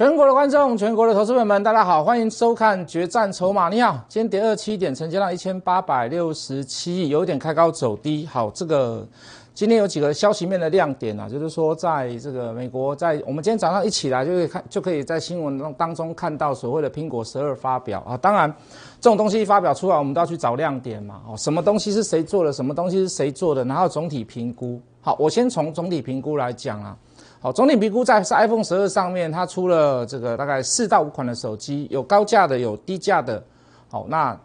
全国的观众，全国的投资朋友们，大家好，欢迎收看《决战筹码》。你好，今天跌二七点，成交量一千八百六十七亿，有点开高走低。好，这个今天有几个消息面的亮点啊，就是说，在这个美国，在我们今天早上一起来就可以看，就可以在新闻当中看到所谓的苹果十二发表啊。当然，这种东西一发表出来，我们都要去找亮点嘛。哦，什么东西是谁做的，什么东西是谁做的，然后总体评估。好，我先从总体评估来讲啊。好，总体评估在是 iPhone 十二上面，它出了这个大概四到五款的手机，有高价的，有低价的。好，那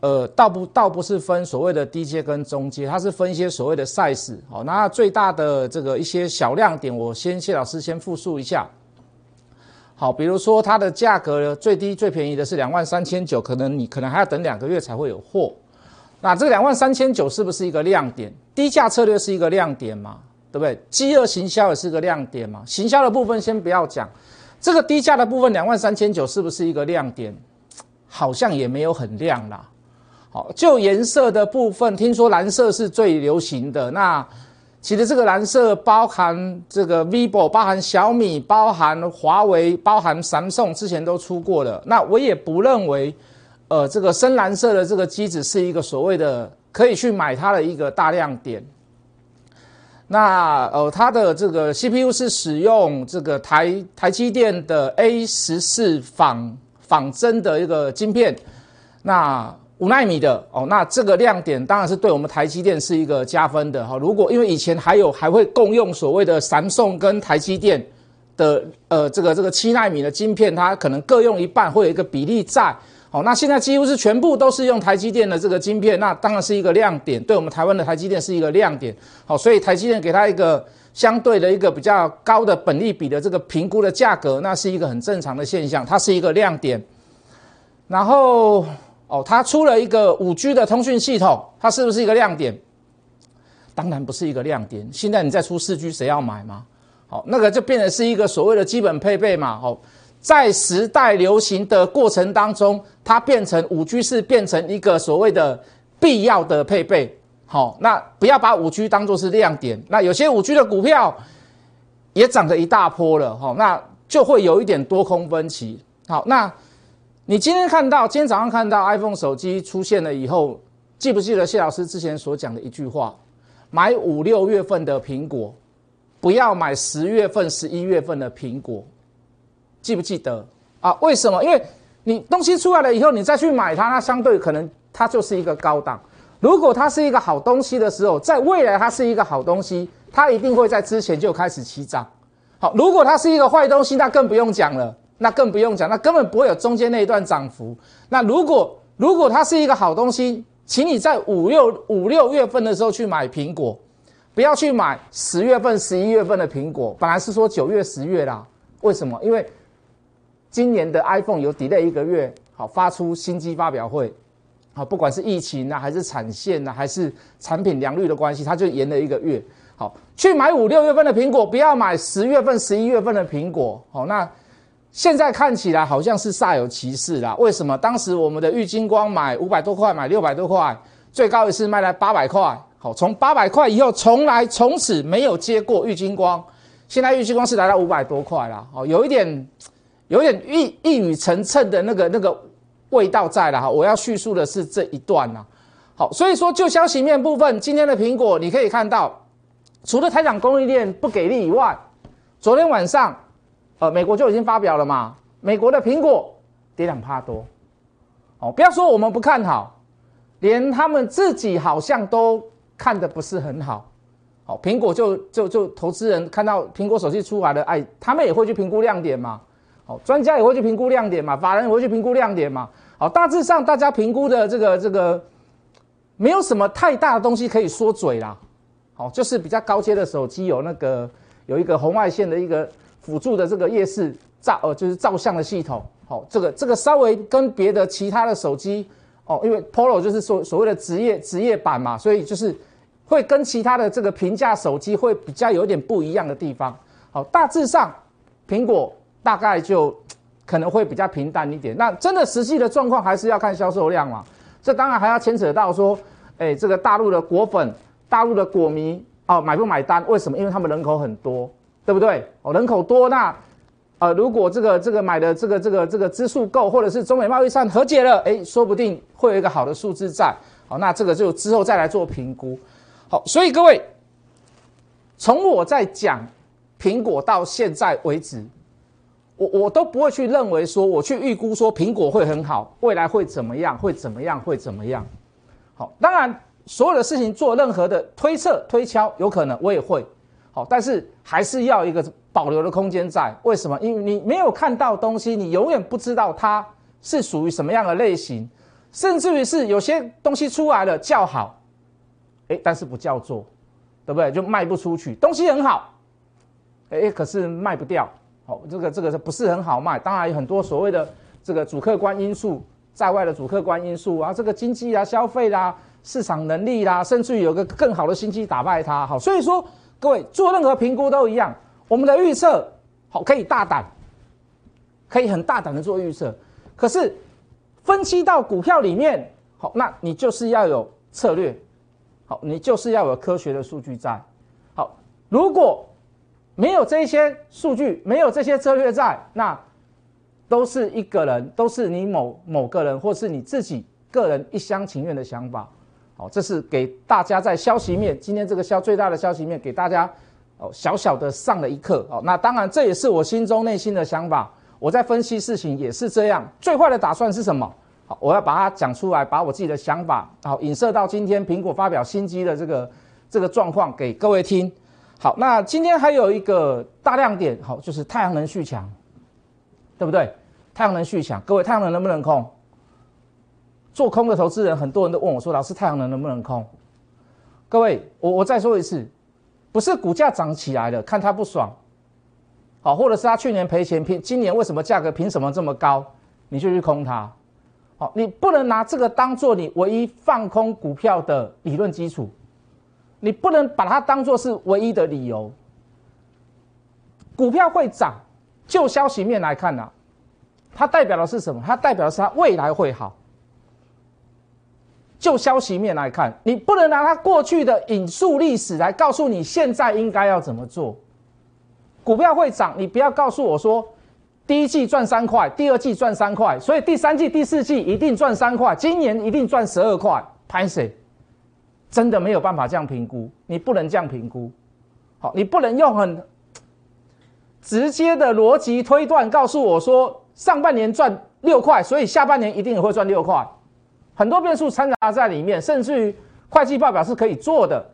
呃，倒不倒不是分所谓的低阶跟中阶，它是分一些所谓的 size。好，那最大的这个一些小亮点，我先谢老师先复述一下。好，比如说它的价格最低最便宜的是两万三千九，可能你可能还要等两个月才会有货。那这两万三千九是不是一个亮点？低价策略是一个亮点吗？对不对？饥饿行销也是个亮点嘛。行销的部分先不要讲，这个低价的部分两万三千九是不是一个亮点？好像也没有很亮啦。好，就颜色的部分，听说蓝色是最流行的。那其实这个蓝色包含这个 vivo，包含小米，包含华为，包含三送，之前都出过了。那我也不认为，呃，这个深蓝色的这个机子是一个所谓的可以去买它的一个大亮点。那呃，它的这个 CPU 是使用这个台台积电的 A 十四仿仿真的一个晶片，那五纳米的哦，那这个亮点当然是对我们台积电是一个加分的哈。如果因为以前还有还会共用所谓的三送跟台积电的呃这个这个七纳米的晶片，它可能各用一半，会有一个比例在。好，那现在几乎是全部都是用台积电的这个晶片，那当然是一个亮点，对我们台湾的台积电是一个亮点。好，所以台积电给它一个相对的一个比较高的本利比的这个评估的价格，那是一个很正常的现象，它是一个亮点。然后，哦，它出了一个五 G 的通讯系统，它是不是一个亮点？当然不是一个亮点。现在你再出四 G，谁要买吗？好，那个就变成是一个所谓的基本配备嘛。好。在时代流行的过程当中，它变成五 G 是变成一个所谓的必要的配备。好，那不要把五 G 当做是亮点。那有些五 G 的股票也涨了一大波了，哈，那就会有一点多空分歧。好，那你今天看到，今天早上看到 iPhone 手机出现了以后，记不记得谢老师之前所讲的一句话？买五六月份的苹果，不要买十月份、十一月份的苹果。记不记得啊？为什么？因为你东西出来了以后，你再去买它，那相对可能它就是一个高档。如果它是一个好东西的时候，在未来它是一个好东西，它一定会在之前就开始起涨。好，如果它是一个坏东西，那更不用讲了，那更不用讲，那根本不会有中间那一段涨幅。那如果如果它是一个好东西，请你在五六五六月份的时候去买苹果，不要去买十月份、十一月份的苹果。本来是说九月、十月啦，为什么？因为今年的 iPhone 有 delay 一个月，好发出新机发表会，好不管是疫情啊，还是产线啊，还是产品良率的关系，它就延了一个月。好，去买五六月份的苹果，不要买十月份、十一月份的苹果。好，那现在看起来好像是煞有其事啦。为什么？当时我们的玉金光买五百多块，买六百多块，最高一次卖了八百块。好，从八百块以后，从来从此没有接过玉金光。现在玉金光是来到五百多块了。好，有一点。有点一一语成谶的那个那个味道在了哈，我要叙述的是这一段呐。好，所以说就消息面部分，今天的苹果你可以看到，除了台厂供应链不给力以外，昨天晚上，呃，美国就已经发表了嘛，美国的苹果跌两帕多。哦，不要说我们不看好，连他们自己好像都看的不是很好。好，苹果就就就投资人看到苹果手机出来了，哎，他们也会去评估亮点嘛。好，专家也会去评估亮点嘛，法人也会去评估亮点嘛。好，大致上大家评估的这个这个，没有什么太大的东西可以说嘴啦。好，就是比较高阶的手机有那个有一个红外线的一个辅助的这个夜视照呃，就是照相的系统。好，这个这个稍微跟别的其他的手机哦，因为 Polo 就是所所谓的职业职业版嘛，所以就是会跟其他的这个平价手机会比较有点不一样的地方。好，大致上苹果。大概就可能会比较平淡一点。那真的实际的状况还是要看销售量嘛。这当然还要牵扯到说，哎，这个大陆的果粉、大陆的果迷哦，买不买单？为什么？因为他们人口很多，对不对？哦，人口多，那呃，如果这个这个买的这个这个这个支数够，或者是中美贸易战和解了，哎，说不定会有一个好的数字在。好，那这个就之后再来做评估。好，所以各位，从我在讲苹果到现在为止，我我都不会去认为说我去预估说苹果会很好，未来会怎么样，会怎么样，会怎么样。好，当然所有的事情做任何的推测推敲，有可能我也会。好，但是还是要一个。保留的空间在为什么？因为你没有看到东西，你永远不知道它是属于什么样的类型，甚至于是有些东西出来了叫好，哎，但是不叫做，对不对？就卖不出去。东西很好，哎，可是卖不掉。好，这个这个是不是很好卖？当然有很多所谓的这个主客观因素在外的主客观因素啊，这个经济啊、消费啦、市场能力啦，甚至于有个更好的心机打败它。好，所以说各位做任何评估都一样。我们的预测好，可以大胆，可以很大胆的做预测。可是分析到股票里面，好，那你就是要有策略，好，你就是要有科学的数据在。好，如果没有这些数据，没有这些策略在，那都是一个人，都是你某某个人，或是你自己个人一厢情愿的想法。好，这是给大家在消息面，今天这个消最大的消息面给大家。哦，小小的上了一课哦，那当然这也是我心中内心的想法。我在分析事情也是这样，最坏的打算是什么？好，我要把它讲出来，把我自己的想法好引射到今天苹果发表新机的这个这个状况给各位听。好，那今天还有一个大亮点，好，就是太阳能续强，对不对？太阳能续强，各位太阳能能不能空？做空的投资人很多人都问我说，老师太阳能能不能空？各位，我我再说一次。不是股价涨起来了，看他不爽，好，或者是他去年赔钱，凭今年为什么价格凭什么这么高，你就去空它，好，你不能拿这个当做你唯一放空股票的理论基础，你不能把它当做是唯一的理由。股票会涨，就消息面来看呢，它代表的是什么？它代表的是它未来会好。就消息面来看，你不能拿它过去的引述历史来告诉你现在应该要怎么做。股票会涨，你不要告诉我说第一季赚三块，第二季赚三块，所以第三季、第四季一定赚三块，今年一定赚十二块。潘 Sir，真的没有办法这样评估，你不能这样评估。好，你不能用很直接的逻辑推断告诉我说上半年赚六块，所以下半年一定也会赚六块。很多变数掺杂在里面，甚至于会计报表是可以做的，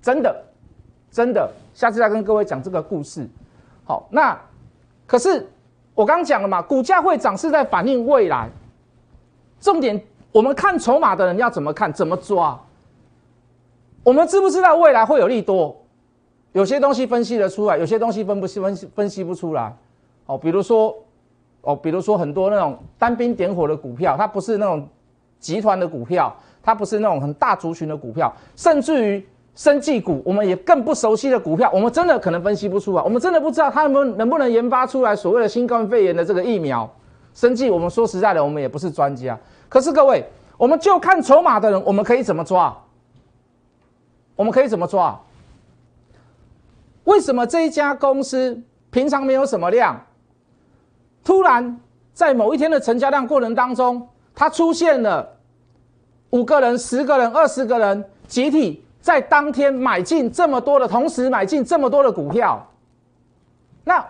真的，真的。下次再跟各位讲这个故事。好，那可是我刚讲了嘛，股价会涨是在反映未来。重点，我们看筹码的人要怎么看，怎么抓？我们知不知道未来会有利多？有些东西分析得出来，有些东西分不析分析分析不出来。哦，比如说，哦，比如说很多那种单兵点火的股票，它不是那种。集团的股票，它不是那种很大族群的股票，甚至于生技股，我们也更不熟悉的股票，我们真的可能分析不出来，我们真的不知道他们能不能研发出来所谓的新冠肺炎的这个疫苗。生技，我们说实在的，我们也不是专家。可是各位，我们就看筹码的人，我们可以怎么抓？我们可以怎么抓？为什么这一家公司平常没有什么量，突然在某一天的成交量过程当中？它出现了五个人、十个人、二十个人集体在当天买进这么多的，同时买进这么多的股票。那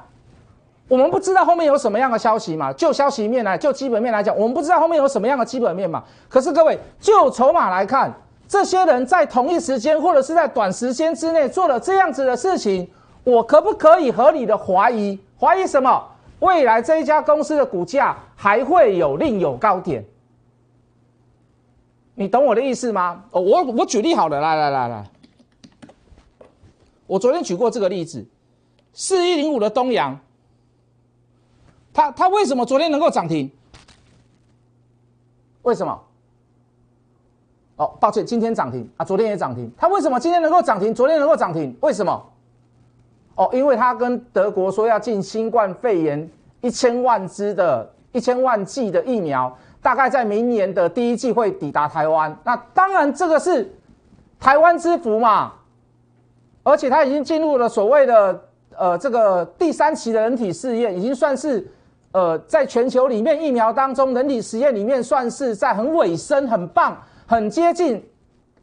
我们不知道后面有什么样的消息嘛？就消息面来，就基本面来讲，我们不知道后面有什么样的基本面嘛？可是各位，就筹码来看，这些人在同一时间或者是在短时间之内做了这样子的事情，我可不可以合理的怀疑？怀疑什么？未来这一家公司的股价还会有另有高点？你懂我的意思吗？哦，我我举例好了，来来来来，我昨天举过这个例子，四一零五的东阳，它它为什么昨天能够涨停？为什么？哦，抱歉，今天涨停啊，昨天也涨停。它为什么今天能够涨停？昨天能够涨停？为什么？哦，因为它跟德国说要进新冠肺炎一千万支的一千万剂的疫苗。大概在明年的第一季会抵达台湾，那当然这个是台湾之福嘛，而且它已经进入了所谓的呃这个第三期的人体试验，已经算是呃在全球里面疫苗当中人体实验里面算是在很尾声、很棒、很接近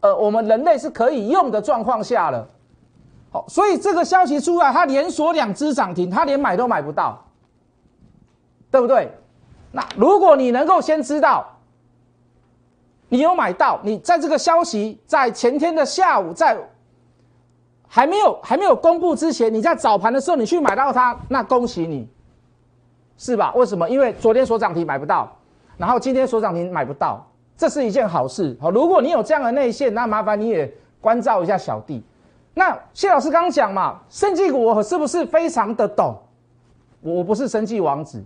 呃我们人类是可以用的状况下了。好，所以这个消息出来，它连锁两只涨停，它连买都买不到，对不对？那如果你能够先知道，你有买到，你在这个消息在前天的下午，在还没有还没有公布之前，你在早盘的时候你去买到它，那恭喜你，是吧？为什么？因为昨天所涨停买不到，然后今天所涨停买不到，这是一件好事。好，如果你有这样的内线，那麻烦你也关照一下小弟。那谢老师刚讲嘛，生技股我是不是非常的懂？我不是生技王子，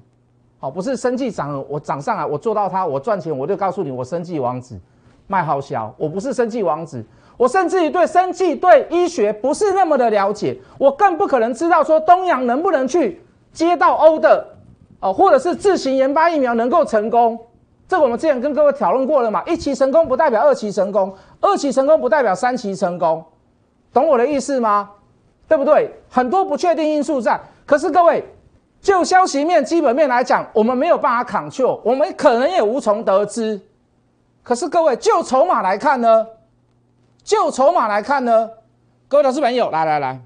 好，不是生技涨我涨上来，我做到它，我赚钱，我就告诉你我生技王子卖好小，我不是生技王子，我甚至于对生技对医学不是那么的了解，我更不可能知道说东阳能不能去接到欧的哦，或者是自行研发疫苗能够成功，这我们之前跟各位讨论过了嘛，一期成功不代表二期成功，二期成功不代表三期成功。懂我的意思吗？对不对？很多不确定因素在。可是各位，就消息面、基本面来讲，我们没有办法抗救，我们可能也无从得知。可是各位，就筹码来看呢？就筹码来看呢？各位投资朋友，来来来，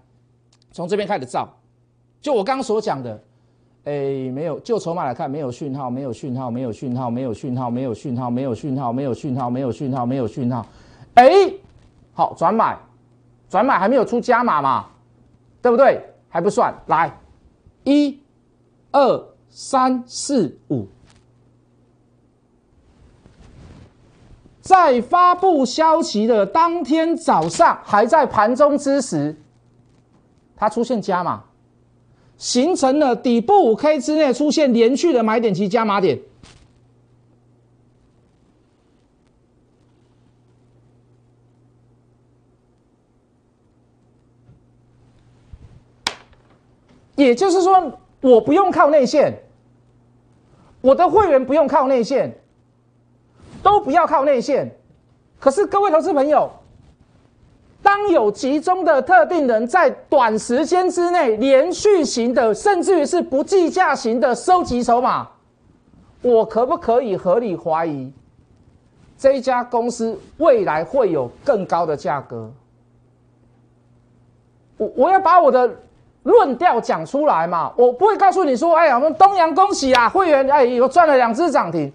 从这边开始照。就我刚刚所讲的，哎，没有。就筹码来看，没有讯号，没有讯号，没有讯号，没有讯号，没有讯号，没有讯号，没有讯号，没有讯号，没有讯号。哎，好，转买。转买还没有出加码嘛，对不对？还不算。来，一、二、三、四、五，在发布消息的当天早上，还在盘中之时，它出现加码，形成了底部五 K 之内出现连续的买点及加码点。也就是说，我不用靠内线，我的会员不用靠内线，都不要靠内线。可是各位投资朋友，当有集中的特定人在短时间之内连续型的，甚至于是不计价型的收集筹码，我可不可以合理怀疑这家公司未来会有更高的价格？我我要把我的。论调讲出来嘛，我不会告诉你说，哎呀，我们东阳恭喜啊，会员哎有赚了两只涨停，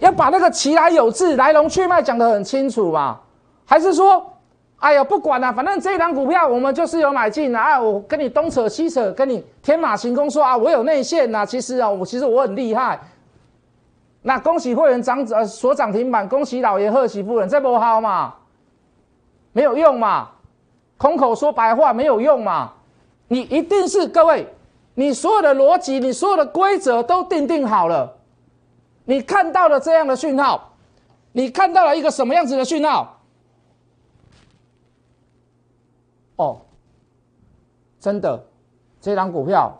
要把那个其来有致、来龙去脉讲得很清楚嘛，还是说，哎呀不管了，反正这一档股票我们就是有买进啊，我跟你东扯西扯，跟你天马行空说啊，我有内线呐，其实啊，我其实我很厉害，那恭喜会员涨呃所涨停板，恭喜老爷贺喜夫人，这不好嘛，没有用嘛。空口说白话没有用嘛？你一定是各位，你所有的逻辑，你所有的规则都定定好了。你看到了这样的讯号，你看到了一个什么样子的讯号？哦，真的，这张股票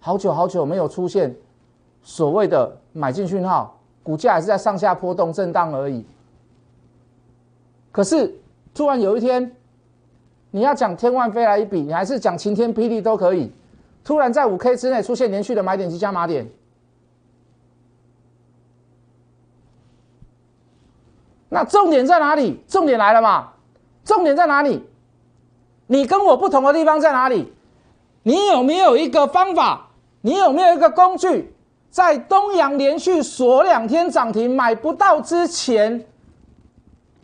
好久好久没有出现所谓的买进讯号，股价还是在上下波动震荡而已。可是突然有一天。你要讲天外飞来一笔，你还是讲晴天霹雳都可以。突然在五 K 之内出现连续的买点及加码点，那重点在哪里？重点来了嘛？重点在哪里？你跟我不同的地方在哪里？你有没有一个方法？你有没有一个工具，在东阳连续锁两天涨停买不到之前，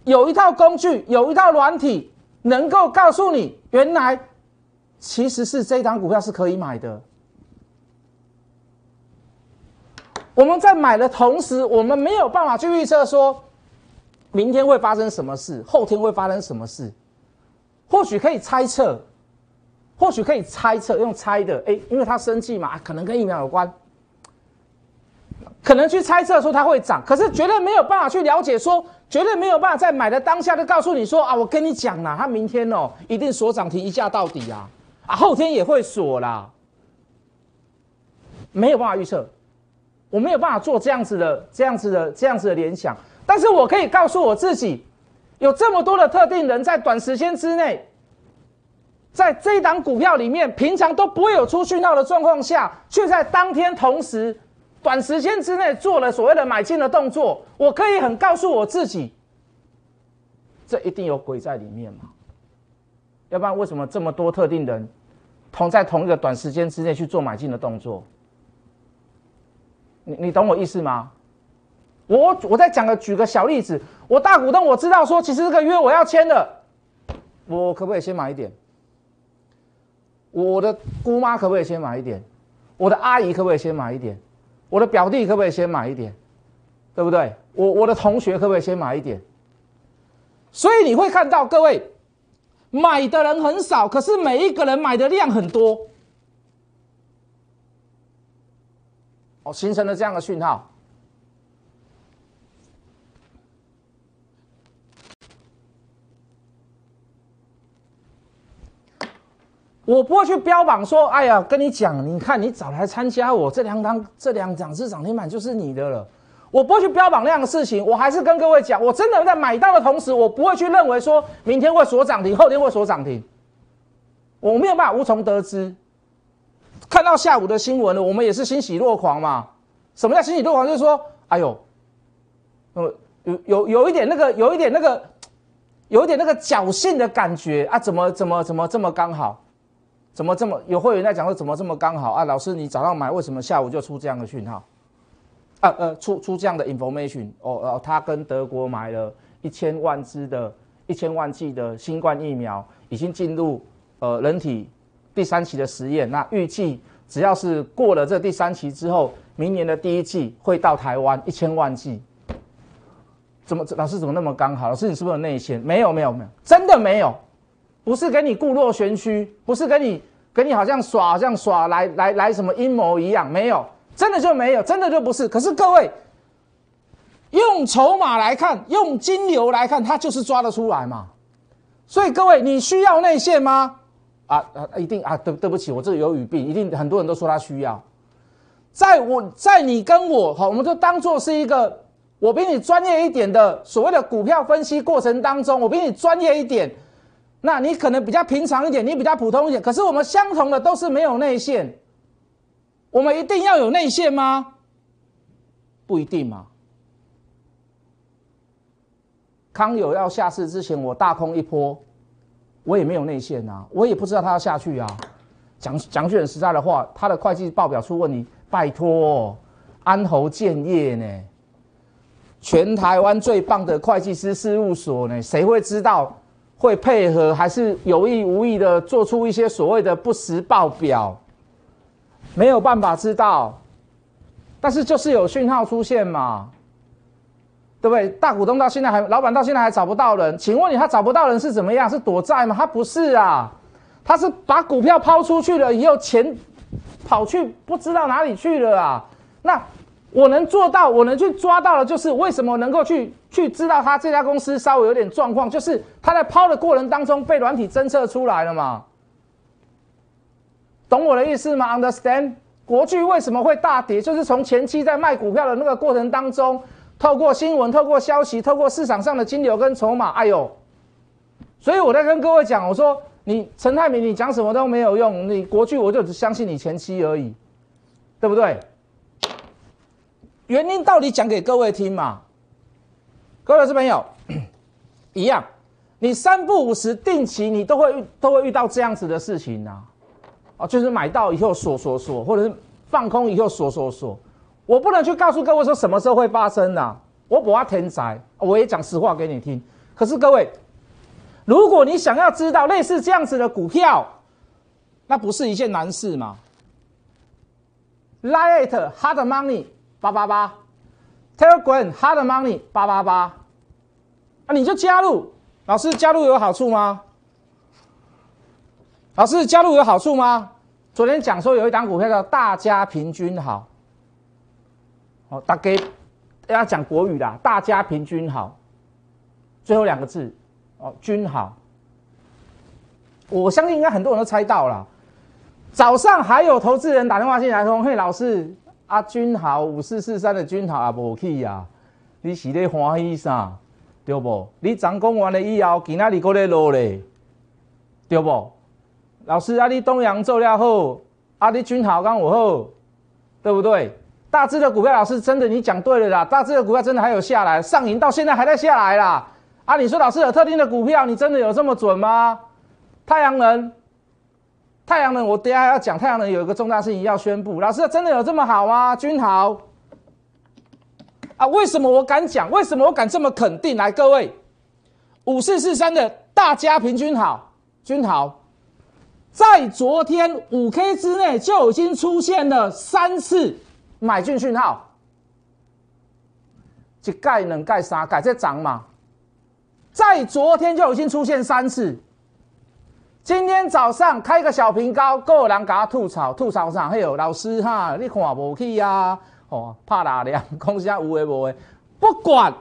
有一套工具，有一套软体。能够告诉你，原来其实是这档股票是可以买的。我们在买的同时，我们没有办法去预测说，明天会发生什么事，后天会发生什么事。或许可以猜测，或许可以猜测，用猜的，哎，因为他生气嘛，可能跟疫苗有关。可能去猜测说它会涨，可是绝对没有办法去了解，说绝对没有办法在买的当下就告诉你说啊，我跟你讲啦，它明天哦一定锁涨停一价到底啊，啊后天也会锁啦，没有办法预测，我没有办法做这样子的、这样子的、这样子的联想，但是我可以告诉我自己，有这么多的特定人在短时间之内在这一档股票里面，平常都不会有出讯号的状况下，却在当天同时短时间之内做了所谓的买进的动作，我可以很告诉我自己，这一定有鬼在里面嘛？要不然为什么这么多特定人同在同一个短时间之内去做买进的动作？你你懂我意思吗？我我再讲个举个小例子，我大股东我知道说，其实这个约我要签的，我可不可以先买一点？我的姑妈可不可以先买一点？我的阿姨可不可以先买一点？我的表弟可不可以先买一点？对不对？我我的同学可不可以先买一点？所以你会看到各位买的人很少，可是每一个人买的量很多，哦，形成了这样的讯号。我不会去标榜说，哎呀，跟你讲，你看你早来参加我这两档这两涨是涨停板就是你的了。我不会去标榜那样的事情。我还是跟各位讲，我真的在买到的同时，我不会去认为说明天会锁涨停，后天会锁涨停。我没有办法无从得知。看到下午的新闻了，我们也是欣喜若狂嘛。什么叫欣喜若狂？就是说，哎呦，呃，有有有一点那个，有一点那个，有一点那个侥幸的感觉啊！怎么怎么怎么这么刚好？怎么这么有会员在讲说怎么这么刚好啊？老师，你早上买为什么下午就出这样的讯号？啊呃，出出这样的 information 哦哦，他跟德国买了一千万支的一千万剂的新冠疫苗，已经进入呃人体第三期的实验。那预计只要是过了这第三期之后，明年的第一季会到台湾一千万剂。怎么老师怎么那么刚好？老师你是不是有内线？没有没有没有，真的没有。不是给你故若玄虚，不是给你跟你好像耍好像耍来来来什么阴谋一样，没有，真的就没有，真的就不是。可是各位用筹码来看，用金流来看，它就是抓得出来嘛。所以各位，你需要内线吗？啊啊，一定啊，对对不起，我这里有语病，一定很多人都说他需要。在我在你跟我好，我们就当做是一个我比你专业一点的所谓的股票分析过程当中，我比你专业一点。那你可能比较平常一点，你比较普通一点，可是我们相同的都是没有内线。我们一定要有内线吗？不一定嘛。康友要下市之前，我大空一波，我也没有内线啊，我也不知道他要下去啊。讲讲句很实在的话，他的会计报表出问题，拜托，安侯建业呢，全台湾最棒的会计师事务所呢，谁会知道？会配合还是有意无意的做出一些所谓的不实报表，没有办法知道，但是就是有讯号出现嘛，对不对？大股东到现在还，老板到现在还找不到人，请问你他找不到人是怎么样？是躲债吗？他不是啊，他是把股票抛出去了以后，钱跑去不知道哪里去了啊，那。我能做到，我能去抓到的，就是为什么能够去去知道他这家公司稍微有点状况，就是他在抛的过程当中被软体侦测出来了嘛？懂我的意思吗？Understand？国巨为什么会大跌？就是从前期在卖股票的那个过程当中，透过新闻、透过消息、透过市场上的金流跟筹码，哎呦！所以我在跟各位讲，我说你陈泰明，你讲什么都没有用，你国巨我就只相信你前期而已，对不对？原因到底讲给各位听嘛？各位老师朋友，一样，你三不五时定期你都会都会遇到这样子的事情呐，啊，就是买到以后锁锁锁，或者是放空以后锁锁锁，我不能去告诉各位说什么时候会发生呐，我不要天灾，我也讲实话给你听。可是各位，如果你想要知道类似这样子的股票，那不是一件难事嘛？Light hard money。八八八，Telegram Hard Money 八八八，啊，你就加入。老师加入有好处吗？老师加入有好处吗？昨天讲说有一档股票叫大家平均好，哦，大家要讲国语啦，大家平均好，最后两个字哦，均好。我相信应该很多人都猜到了。早上还有投资人打电话进来说：“嘿，老师。”啊，君豪五四四三的君豪也无去呀，你是咧欢喜啥？对不？你昨讲完了以后，今仔日搁咧落咧，对不？老师，阿你东阳做料好，阿你君豪刚我后，对不对？大致的股票，老师真的你讲对了啦，大致的股票真的还有下来，上影到现在还在下来啦。啊，你说老师有特定的股票，你真的有这么准吗？太阳能，太阳能，我等下要讲太阳能有一个重大事情要宣布，老师真的有这么好吗？君豪，啊，为什么我敢讲？为什么我敢这么肯定？来，各位，五四四三的大家平均好，君豪。在昨天五 K 之内就已经出现了三次买进讯号，一盖能盖三盖在涨嘛？在昨天就已经出现三次，今天早上开个小平高，够人给他吐槽吐槽上，嘿呦，老师哈，你看无去呀？哦，怕哪凉？讲啥有诶无诶？不管。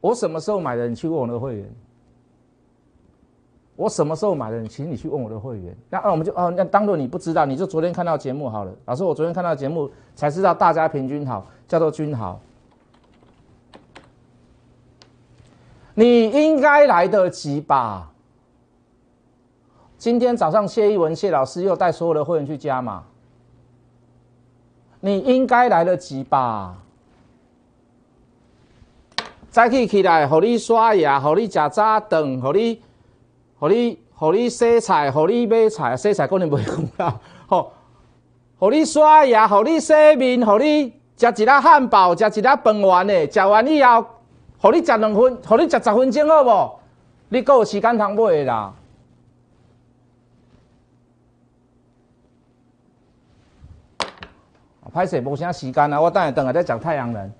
我什么时候买的？你去问我的会员。我什么时候买的？请你去问我的会员。那那我们就哦，那当做你不知道，你就昨天看到节目好了。老师，我昨天看到节目才知道，大家平均好，叫做均好。你应该来得及吧？今天早上谢一文谢老师又带所有的会员去加码，你应该来得及吧？早起起来，互你刷牙，互你吃早顿，互你，互你，互你洗菜，互你买菜，洗菜可能袂讲啦。吼，互你刷牙，互你洗面，互你食一粒汉堡，食一粒饭圆的，食完以后，互你食两分，互你食十分钟好无？你够有时间通买啦。歹势无啥时间啊，我等下等下再讲太阳能，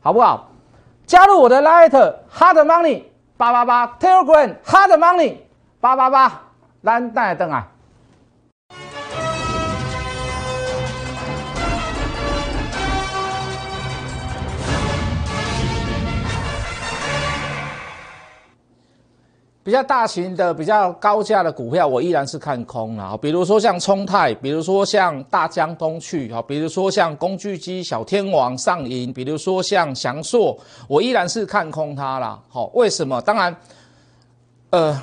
好不好？加入我的 Light Hard Money 八八八 Telegram Hard Money 八八八，咱等下等啊。比较大型的、比较高价的股票，我依然是看空了。比如说像冲泰，比如说像大江东去，哈，比如说像工具机小天王上银，比如说像翔硕，我依然是看空它了。好，为什么？当然，呃，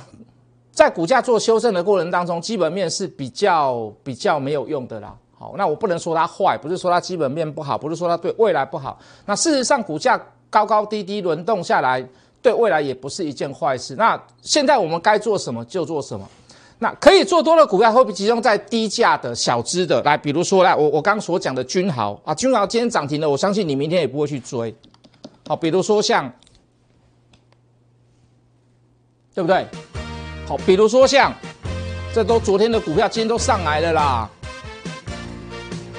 在股价做修正的过程当中，基本面是比较比较没有用的啦。好，那我不能说它坏，不是说它基本面不好，不是说它对未来不好。那事实上，股价高高低低轮动下来。对未来也不是一件坏事。那现在我们该做什么就做什么。那可以做多的股票，会集中在低价的小资的。来，比如说来，我我刚所讲的君豪啊，君豪今天涨停了，我相信你明天也不会去追。好，比如说像，对不对？好，比如说像，这都昨天的股票，今天都上来了啦，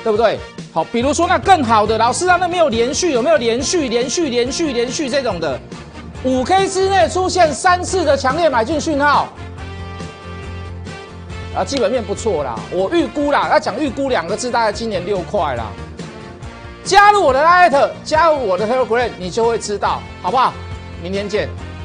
对不对？好，比如说那更好的，老师啊，那没有连续，有没有连续、连续、连续、连续这种的？五 K 之内出现三次的强烈买进讯号，啊，基本面不错啦。我预估啦，要讲预估两个字，大概今年六块啦。加入我的 Light，加入我的 Telegram，你就会知道，好不好？明天见。